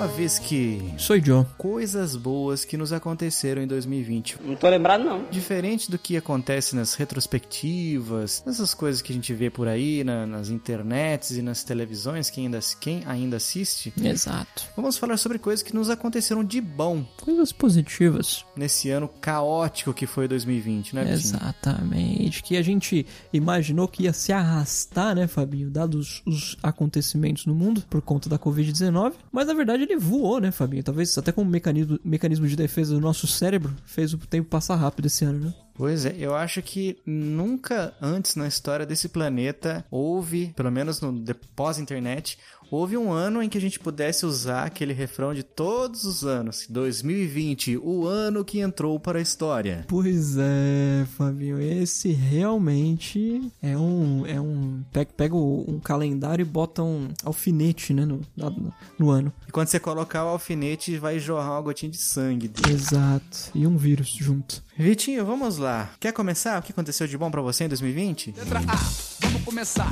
Brodowski. Sou John. Coisas boas que nos aconteceram em 2020. Não tô lembrado, não. Diferente do que acontece nas retrospectivas, nessas coisas que a gente vê por aí, na, nas internets e nas televisões, quem ainda, quem ainda assiste, Exato. vamos falar sobre coisas que nos aconteceram de bom Coisas positivas. nesse ano caótico que foi 2020, né, Vitinho? Exatamente. Que a gente imaginou que ia se arrastar, né, Fabinho? Dados os acontecimentos no mundo por conta da Covid-19. Mas na verdade ele voou, né, Fabinho? Talvez até como mecanismo, mecanismo de defesa do nosso cérebro fez o tempo passar rápido esse ano, né? Pois é, eu acho que nunca antes na história desse planeta houve, pelo menos no pós-internet, houve um ano em que a gente pudesse usar aquele refrão de todos os anos. 2020, o ano que entrou para a história. Pois é, Fabinho, esse realmente é um. É um. Pega, pega o- um calendário e bota um alfinete, né, no, no, no ano. E quando você colocar o alfinete, vai jorrar uma gotinha de sangue. dele. Exato. E um vírus junto. Vitinho, vamos lá. Quer começar? O que aconteceu de bom pra você em 2020?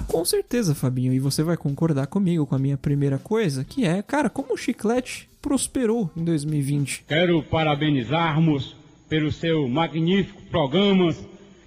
Com certeza, Fabinho, e você vai concordar comigo com a minha primeira coisa, que é, cara, como o chiclete prosperou em 2020. Quero parabenizarmos pelo seu magnífico programa,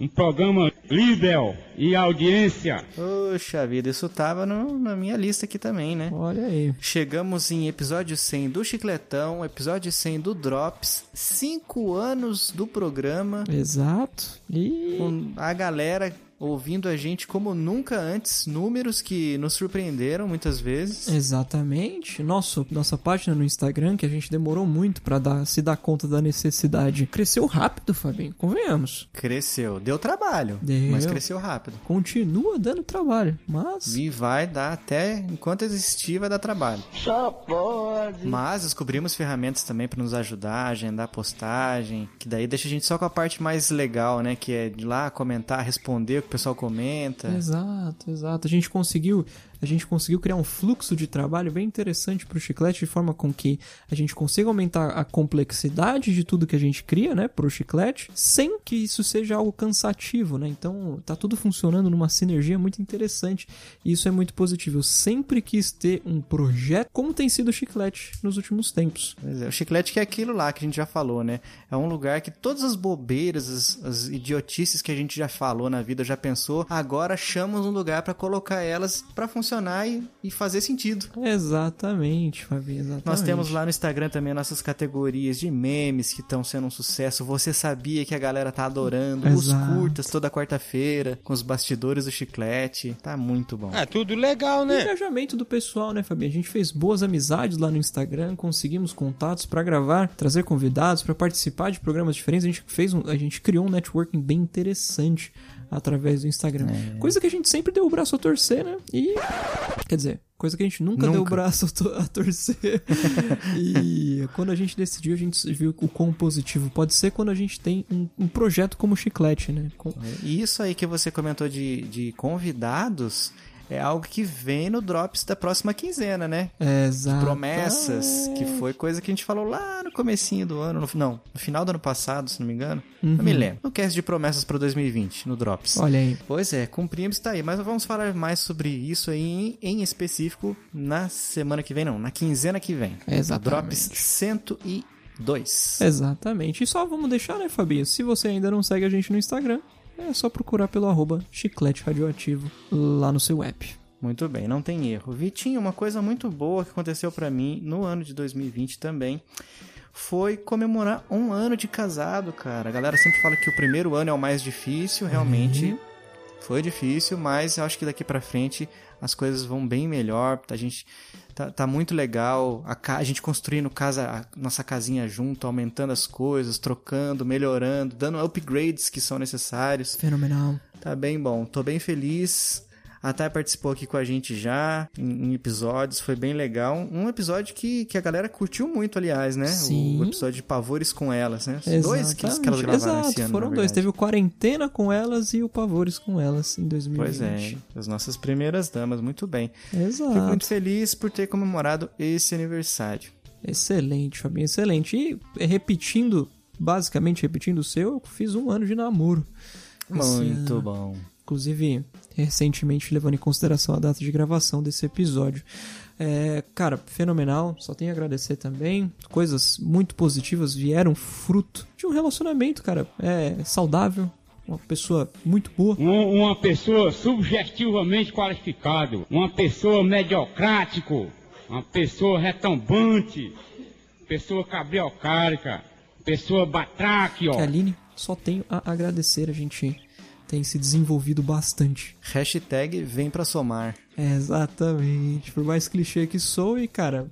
um programa líder e audiência. Poxa vida, isso tava no- na minha lista aqui também, né? Olha aí. Chegamos em episódio 100 do Chicletão, episódio 100 do Drops, cinco anos do programa, Exato. E com a galera ouvindo a gente como nunca antes, números que nos surpreenderam muitas vezes. Exatamente. Nosso, nossa página no Instagram, que a gente demorou muito pra dar, se dar conta da necessidade, cresceu rápido, Fabinho. Convenhamos. Cresceu, deu trabalho, Deu. mas cresceu rápido. Continua dando trabalho, mas E vai dar até enquanto existir, vai dar trabalho. Só pode. Mas descobrimos ferramentas também para nos ajudar a agendar postagem, que daí deixa a gente só com a parte mais legal, né? Que é de lá comentar, responder o pessoal comenta. Exato, exato. A gente conseguiu, a gente conseguiu criar um fluxo de trabalho bem interessante pro chiclete de forma com que a gente consiga aumentar a complexidade de tudo que a gente cria, né, pro chiclete, sem que isso seja algo cansativo, né? Então, tá tudo funcionando numa sinergia muito interessante e isso é muito positivo. Eu sempre quis ter um projeto como tem sido o chiclete nos últimos tempos. É, o chiclete que é aquilo lá que a gente já falou, né? É um lugar que todas as bobeiras, as, as idiotices que a gente já falou na vida, já pensou, agora chamamos um lugar para colocar elas para funcionar e, e fazer sentido. Exatamente, Fabi, exatamente. Nós temos lá no Instagram também nossas categorias de memes que estão sendo um sucesso. Você sabia que a galera tá adorando. Os Exato. curtas toda quarta-feira, com os bastidores do chiclete. Tá muito bom. É tudo legal, O né? engajamento do pessoal, né, Fabi? A gente fez boas amizades lá no Instagram, conseguimos contatos pra gravar, trazer convidados pra participar de programas diferentes. A gente fez um, a gente criou um networking bem interessante através do Instagram. É. Coisa que a gente sempre deu o braço a torcer, né? E quer dizer, coisa que a gente nunca, deu o Nunca. braço a, to- a torcer. e quando a gente decidiu, a gente viu o quão positivo pode ser quando a gente tem um, um projeto como Chiclete, né? Com- E isso aí que você comentou de, de convidados é algo que vem no Drops da próxima quinzena, né? Exato. Promessas, que foi coisa que a gente falou lá no comecinho do ano, no, não, no final do ano passado, se não me engano. Não me lembro. No cast de promessas para 2020, no Drops. Olha aí. Pois é, cumprimos, tá aí. Mas vamos falar mais sobre isso aí em, em específico na semana que vem, não, na quinzena que vem. Exatamente. Drops 102. Exatamente. E só vamos deixar, né, Fabinho? Se você ainda não segue a gente no Instagram, é só procurar pelo arroba chiclete radioativo lá no seu app. Muito bem, não tem erro. Vitinho, uma coisa muito boa que aconteceu pra mim no ano de 2020 também foi comemorar um ano de casado, cara. A galera sempre fala que o primeiro ano é o mais difícil, realmente foi difícil, mas eu acho que daqui pra frente as coisas vão bem melhor. A gente tá, tá muito legal. A, a gente construindo casa, a nossa casinha junto, aumentando as coisas, trocando, melhorando, dando upgrades que são necessários. Fenomenal. Tá bem bom, tô bem feliz. A Thay participou aqui com a gente já em, em episódios, foi bem legal. Um episódio que, que a galera curtiu muito, aliás, né? Sim. O episódio de Pavores com elas, né? Dois que, que elas Exatamente. gravaram Exato, esse ano. foram dois. Teve o Quarentena com elas e o Pavores com elas em 2020. Pois é, as nossas primeiras damas, muito bem. Exato. Fico muito feliz por ter comemorado esse aniversário. Excelente, Fabinho, excelente. E repetindo, basicamente repetindo o seu, eu fiz um ano de namoro. Muito bom. Inclusive, recentemente, levando em consideração a data de gravação desse episódio. É, cara, fenomenal. Só tenho a agradecer também. Coisas muito positivas vieram fruto de um relacionamento, cara. É saudável. Uma pessoa muito boa. Um- uma pessoa subjetivamente qualificado, uma pessoa mediocrático, uma pessoa retumbante, pessoa cabriocárica, pessoa batraque, ó. Aline, só tenho a agradecer. A gente tem se desenvolvido bastante. Hashtag vem pra somar. Exatamente. Por mais clichê que sou, e cara,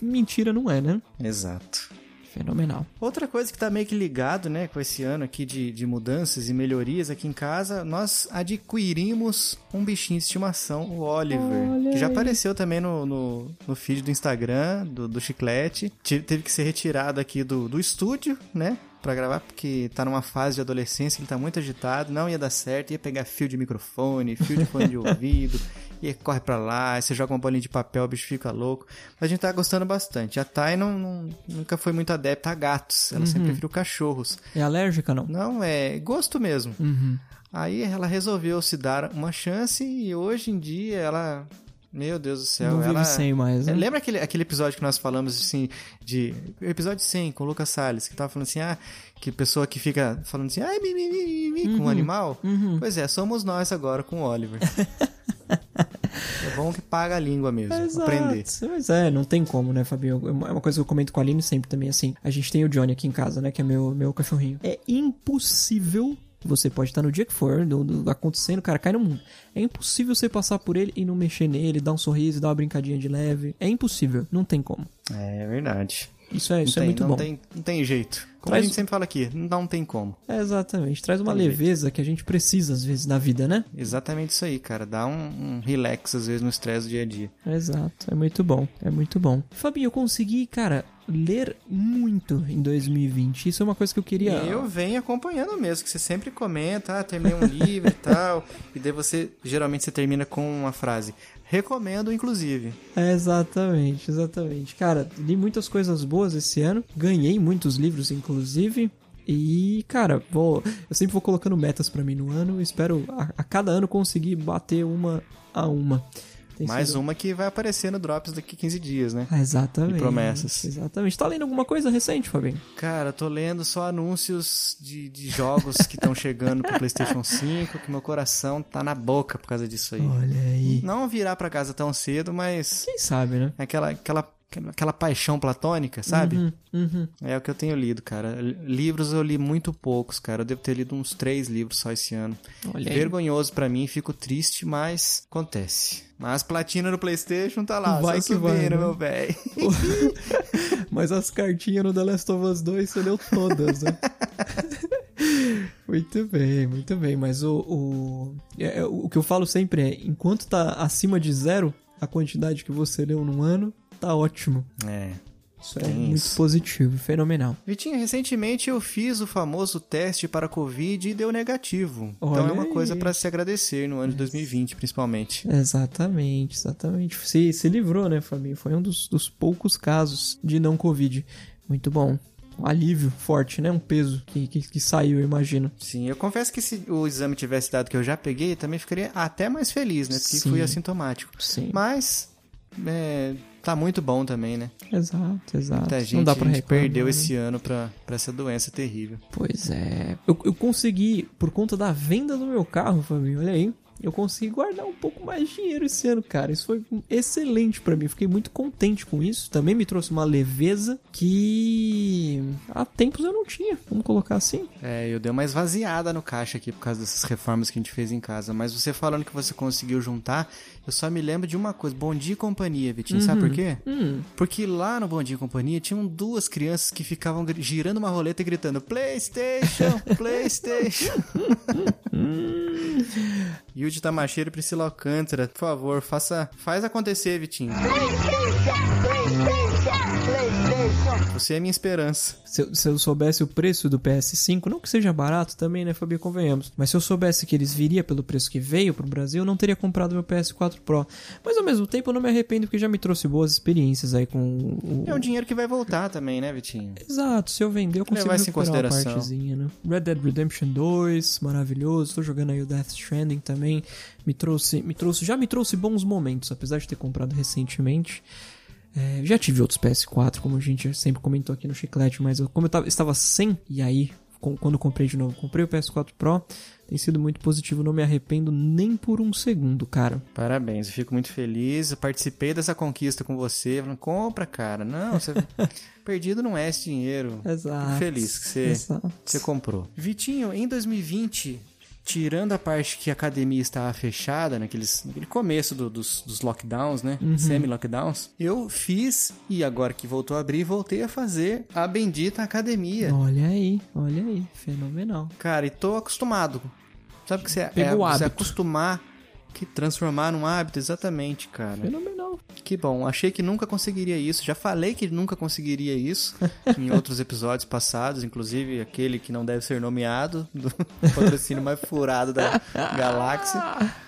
mentira não é, né? Exato. Fenomenal. Outra coisa que tá meio que ligado, né, com esse ano aqui de, de mudanças e melhorias aqui em casa, nós adquirimos um bichinho de estimação, o Oliver, Olha que já aí. apareceu também no, no, no feed do Instagram, do, do Chiclete. Te- Teve que ser retirado aqui do, do estúdio, né, pra gravar, porque tá numa fase de adolescência, ele tá muito agitado, não ia dar certo, ia pegar fio de microfone, fio de fone de ouvido, e corre pra lá, aí você joga uma bolinha de papel, o bicho fica louco. Mas a gente tá gostando bastante. A Thay não, não- nunca foi muito adepta a gatos, ela sempre preferiu cachorros. É alérgica, não? Não, é gosto mesmo. Uhum. Aí ela resolveu se dar uma chance e hoje em dia ela. Meu Deus do céu, não vive ela. sem mais, né? É, Lembra aquele, aquele episódio que nós falamos assim, de. Episódio 100 com o Lucas Salles, que tava falando assim, ah, que pessoa que fica falando assim, ai, mi, mi, mi, mi, mi", Uhum. com o animal? Pois é, somos nós agora com o Oliver. é bom que paga a língua mesmo, aprender. Exato. Mas é, não tem como, né, Fabinho? É uma coisa que eu comento com a Aline sempre também, assim. A gente tem o Johnny aqui em casa, né, que é meu, meu cachorrinho. É impossível... Você pode estar no dia que for, do, do- acontecendo, cara, cai no mundo. É impossível você passar por ele e não mexer nele, dar um sorriso, dar uma brincadinha de leve. É impossível, não tem como. É verdade. Isso é, isso tem, é muito não bom. Tem, não tem jeito. Como Traz- a gente sempre fala aqui, não tem como. É, exatamente. Traz uma Tem leveza que a gente precisa, às vezes, na vida, né? Exatamente isso aí, cara. Dá um, um relax às vezes no estresse do dia a dia. Exato, é muito bom, é muito bom. Fabinho, eu consegui, cara, ler muito em 2020. Isso é uma coisa que eu queria. Eu venho acompanhando mesmo, que você sempre comenta, ah, terminei um livro e tal. E daí você, geralmente você termina com uma frase. Recomendo, inclusive. É, exatamente, exatamente. Cara, li muitas coisas boas esse ano. Ganhei muitos livros, inclusive. E, cara, vou, eu sempre vou colocando metas pra mim no ano. Espero a, a cada ano conseguir bater uma a uma. Tem Mais sido- uma que vai aparecer no Drops daqui 15 dias, né? Ah, exatamente. E promessas. Exatamente. Tá lendo alguma coisa recente, Fabinho? Cara, tô lendo só anúncios de, de jogos que estão chegando pro PlayStation 5, que meu coração tá na boca por causa disso aí. Olha aí. Não virar pra casa tão cedo, mas Quem sabe, né? é aquela, aquela, aquela paixão platônica, sabe? Uhum, uhum. É o que eu tenho lido, cara. Livros eu li muito poucos, cara. Eu devo ter lido uns três livros só esse ano. Olha aí. Vergonhoso pra mim, fico triste, mas acontece. Mas platina no PlayStation tá lá, Vai só que vai, subindo, né? meu velho. Mas as cartinhas no The Last of Us 2 você leu todas, né? muito bem, muito bem. Mas o, o, é, é, o que eu falo sempre é: enquanto tá acima de zero a quantidade que você leu num ano, tá ótimo. É. Isso é Tem muito isso. positivo, fenomenal. Vitinho, recentemente eu fiz o famoso teste para Covid e deu negativo. Olha então é uma aí. coisa pra se agradecer no ano de 2020, principalmente. Exatamente, exatamente. Se, se livrou, né, Fabinho? Foi um dos, dos poucos casos de não Covid. Muito bom. Um alívio forte, né? Um peso que, que, que saiu, eu imagino. Sim, eu confesso que se o exame tivesse dado que eu já peguei, também ficaria até mais feliz, né? Porque Sim. fui assintomático. Sim. Mas é, tá muito bom também, né? Exato, exato. Muita gente, não dá pra gente perdeu né? esse ano pra, pra essa doença terrível. Pois é. Eu, eu consegui, por conta da venda do meu carro, Fabinho, olha aí. Eu consegui guardar um pouco mais de dinheiro esse ano, cara. Isso foi excelente pra mim. Fiquei muito contente com isso. Também me trouxe uma leveza que há tempos eu não tinha. Vamos colocar assim. É, eu dei uma esvaziada no caixa aqui por causa dessas reformas que a gente fez em casa. Mas você falando que você conseguiu juntar, eu só me lembro de uma coisa. Bom dia e companhia, Vitinho. Sabe por quê? Hum, Porque lá no Bom Dia e Companhia tinham duas crianças que ficavam girando uma roleta e gritando Playstation, Playstation. Yuji Tamacheiro e Priscila Alcântara, por favor, faça, faz acontecer, Vitinho. Você é a minha esperança. Se eu, se eu soubesse o preço do PS5, não que seja barato também, né, Fabio? Convenhamos. Mas se eu soubesse que eles viria pelo preço que veio pro Brasil, eu não teria comprado meu PS4 Pro. Mas ao mesmo tempo eu não me arrependo porque já me trouxe boas experiências aí com o. É um dinheiro que vai voltar também, né, Vitinho? Exato, se eu vender eu consigo Levar recuperar uma partezinha, né? Red Dead Redemption 2, maravilhoso. Tô jogando aí o Death Stranding também. Me trouxe, me trouxe, já me trouxe bons momentos, apesar de ter comprado recentemente. É, já tive outros PS4, como a gente sempre comentou aqui no Chiclete, mas eu, como eu tava, estava sem, e aí, com- quando comprei de novo, comprei o PS4 Pro, tem sido muito positivo, não me arrependo nem por um segundo, cara. Parabéns, eu fico muito feliz. Eu participei dessa conquista com você. Falando, compra, cara. Não, você... perdido não é esse dinheiro. Exato. Fico feliz que você, Exato. você comprou. Vitinho, em 2020, tirando a parte que a academia estava fechada, naqueles, naquele começo do- dos, dos lockdowns, né? Semi-lockdowns, eu fiz, e agora que voltou a abrir, voltei a fazer a bendita academia. Olha aí, olha aí, fenomenal. Cara, e tô acostumado. Sabe o que você é? Pegou o é você acostumar, que transformar num hábito, exatamente, cara. Fenomenal. Que bom, achei que nunca conseguiria isso. Já falei que nunca conseguiria isso em outros episódios passados, inclusive aquele que não deve ser nomeado, do patrocínio mais furado da galáxia.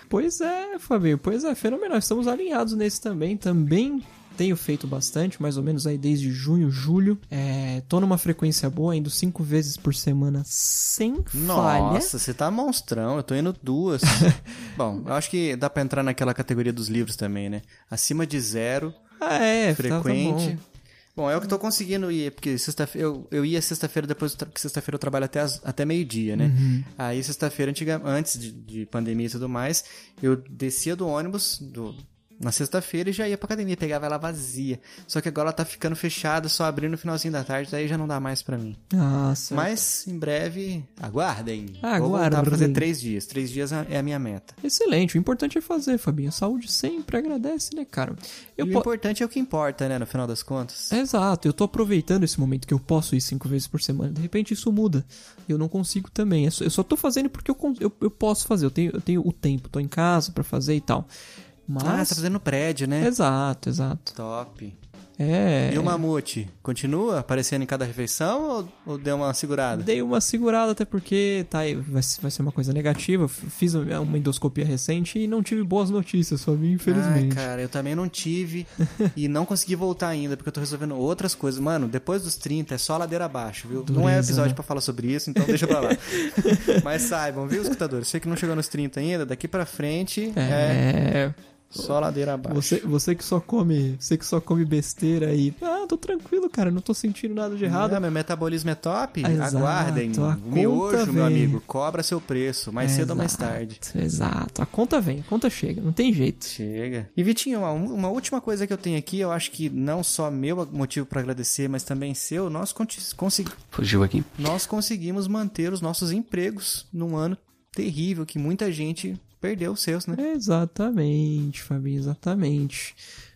Pois é, Fabinho, pois é, fenomenal. Estamos alinhados nesse também. Também tenho feito bastante, mais ou menos aí desde junho, julho. É, tô numa frequência boa, indo cinco vezes por semana sem falha. Nossa, você tá monstrão, eu tô indo duas. bom, eu acho que dá pra entrar naquela categoria dos livros também, né? Acima de zero, Ah, é, tá- tá frequente. bom. Bom, é o que eu tô conseguindo ir, porque sexta-feira eu, eu ia sexta-feira depois, porque sexta-feira eu trabalho até, as- até meio-dia, né? Uhum. Aí sexta-feira, antes de, de pandemia e tudo mais, eu descia do ônibus do, na sexta-feira e já ia pra academia, pegava ela vazia. Só que agora ela tá ficando fechada, só abrindo no finalzinho da tarde, daí já não dá mais pra mim. Nossa. Mas em breve, aguardem. Vou voltar Aguardem. pra fazer três dias. Três dias é a minha meta. Excelente, o importante é fazer, Fabinho. Saúde sempre agradece, né, cara? Eu e po- o importante é o que importa, né, no final das contas. Exato, eu tô aproveitando esse momento que eu posso ir cinco vezes por semana. De repente isso muda. Eu não consigo também. Eu só tô fazendo porque eu, eu, eu posso fazer. Eu tenho, eu tenho o tempo, tô em casa pra fazer e tal. Mas. Ah, você tá fazendo prédio, né? Exato, exato. Top. É. E o mamute, continua aparecendo em cada refeição ou, ou deu uma segurada? Dei uma segurada até porque tá, vai, ser- vai ser uma coisa negativa. Fiz uma endoscopia recente e não tive boas notícias, Fabinho, infelizmente. Ah, cara, eu também não tive e não consegui voltar ainda, porque eu tô resolvendo outras coisas. Mano, depois dos 30 é só ladeira abaixo, viu? não é Dureza, episódio né? pra falar sobre isso, então deixa pra lá. Mas saibam, viu, escutadores? Você que não chegou nos 30 ainda, daqui pra frente é, é. Só ladeira abaixo. Você, você que só come, você que só come besteira aí. Ah, tô tranquilo, cara, não tô sentindo nada de errado. Ah, meu metabolismo é top? Exato, Aguardem. O miojo, conta meu amigo, cobra seu preço, mais cedo ou mais Exato, tarde. Exato. A conta vem, a conta chega, não tem jeito. Chega. E Vitinho, uma, uma última coisa que eu tenho aqui, eu acho que não só meu motivo pra agradecer, mas também seu, nós, conti- consegui- Fugiu aqui. nós conseguimos manter os nossos empregos num ano terrível que muita gente perdeu os seus, né? Exatamente, Fabinho, exatamente.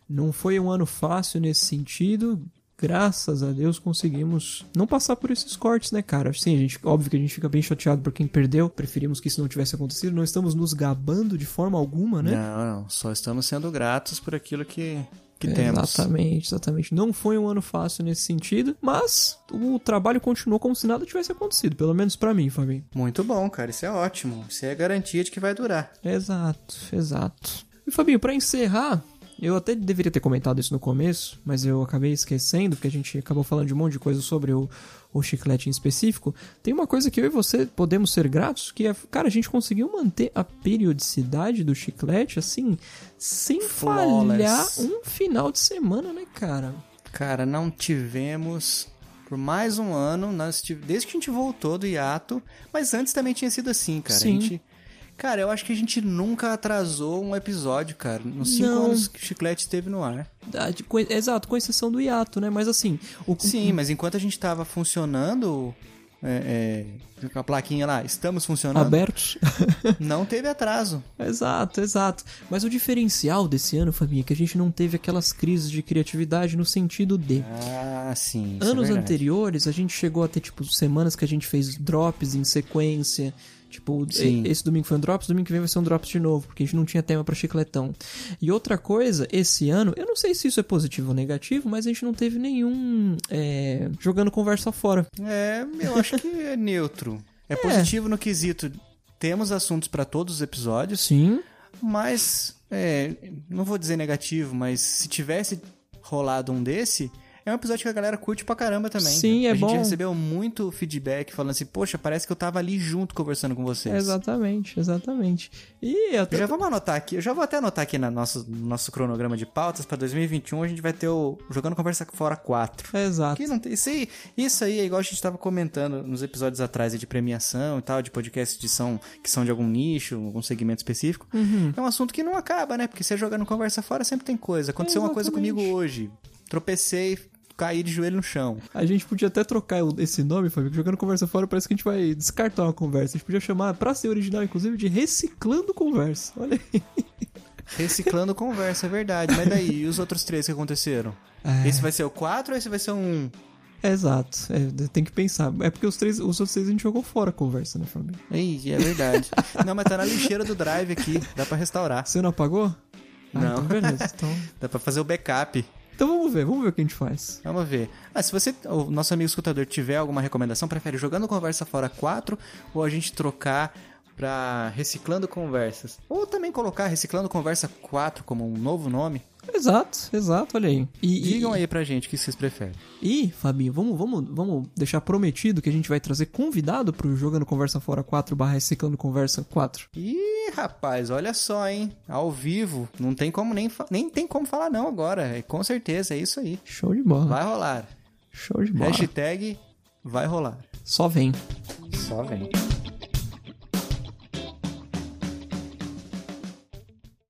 Não foi um ano fácil nesse sentido. Graças a Deus conseguimos não passar por esses cortes, né, cara? Sim, a gente, óbvio que a gente fica bem chateado por quem perdeu. Preferimos que isso não tivesse acontecido. Não estamos nos gabando de forma alguma, né? Não, não, só estamos sendo gratos por aquilo que, que temos. Exatamente, exatamente. Não foi um ano fácil nesse sentido, mas o trabalho continuou como se nada tivesse acontecido, pelo menos pra mim, Fabinho. Muito bom, cara, isso é ótimo. Isso é garantia de que vai durar. Exato, exato. E Fabinho, pra encerrar, eu até deveria ter comentado isso no começo, mas eu acabei esquecendo, porque a gente acabou falando de um monte de coisa sobre o, o chiclete em específico. Tem uma coisa que eu e você podemos ser gratos, que é, cara, a gente conseguiu manter a periodicidade do chiclete, assim, sem Flawless. falhar um final de semana, né, cara? Cara, não tivemos por mais um ano, nós tive- desde que a gente voltou do hiato, mas antes também tinha sido assim, cara. Sim. A gente, cara, eu acho que a gente nunca atrasou um episódio, cara, nos cinco Não. anos que o Chiclete esteve no ar. Ah, de- Exato, com exceção do hiato, né? Mas assim, o, Sim, mas enquanto a gente tava funcionando, é, é, com a plaquinha lá, estamos funcionando, abertos. não teve atraso. Exato, exato. Mas o diferencial desse ano, Fabinho, é que a gente não teve aquelas crises de criatividade no sentido de. Ah, sim. é Anos verdade. anteriores, a gente chegou a ter, tipo, semanas que a gente fez drops em sequência. Tipo, Sim. esse domingo foi um Drops, domingo que vem vai ser um Drops de novo, porque a gente não tinha tema pra chicletão. E outra coisa, esse ano, eu não sei se isso é positivo ou negativo, mas a gente não teve nenhum é, jogando conversa fora. É, eu acho que é neutro. É positivo no quesito. Temos assuntos pra todos os episódios, Sim, mas é, não vou dizer negativo, mas se tivesse rolado um desse, é um episódio que a galera curte pra caramba também. Sim, é a gente bom. recebeu muito feedback falando assim, poxa, parece que eu tava ali junto conversando com vocês. exatamente, exatamente. E até... Já vamos anotar aqui, eu já vou até anotar aqui no nosso, no nosso cronograma de pautas pra 2021, a gente vai ter o Jogando Conversa Fora 4. Exato. Que não tem, isso, aí, isso aí é igual a gente tava comentando nos episódios atrás de premiação e tal, de podcasts de são, que são de algum nicho, algum segmento específico. Uhum. É um assunto que não acaba, né? Porque você jogando conversa fora sempre tem coisa. Aconteceu uma coisa comigo hoje. Tropecei, caí de joelho no chão. A gente podia até trocar esse nome, Fábio, que jogando conversa fora parece que a gente vai descartar uma conversa. A gente podia chamar, pra ser original, inclusive, de Reciclando Conversa. Olha aí. Reciclando conversa, é verdade. Mas daí, e os outros três que aconteceram? É. Esse vai ser o 4 ou esse vai ser um. Exato, é, tem que pensar. É porque os três, os outros três a gente jogou fora a conversa, né, Fábio? Ih, é verdade. não, mas tá na lixeira do drive aqui. Dá pra restaurar. Você não apagou? Ah, Não. então beleza. Então, Dá pra fazer o backup. Então vamos ver, vamos ver o que a gente faz. Vamos ver. Ah, se você, o nosso amigo escutador, tiver alguma recomendação, prefere jogando Conversa Fora 4 ou a gente trocar pra Reciclando Conversas? Ou também colocar Reciclando Conversa 4 como um novo nome? Exato, exato, olha aí. E, e- Digam aí pra gente o que vocês preferem. E, Fabinho, vamos, vamos, vamos deixar prometido que a gente vai trazer convidado pro Jogando Conversa Fora 4 barra Reciclando Conversa 4. Ih, rapaz, olha só, hein? Ao vivo, não tem como nem, fa- nem tem como falar não agora. É, com certeza, é isso aí. Show de bola. Vai rolar. Show de bola. Hashtag vai rolar. Só vem. Só vem.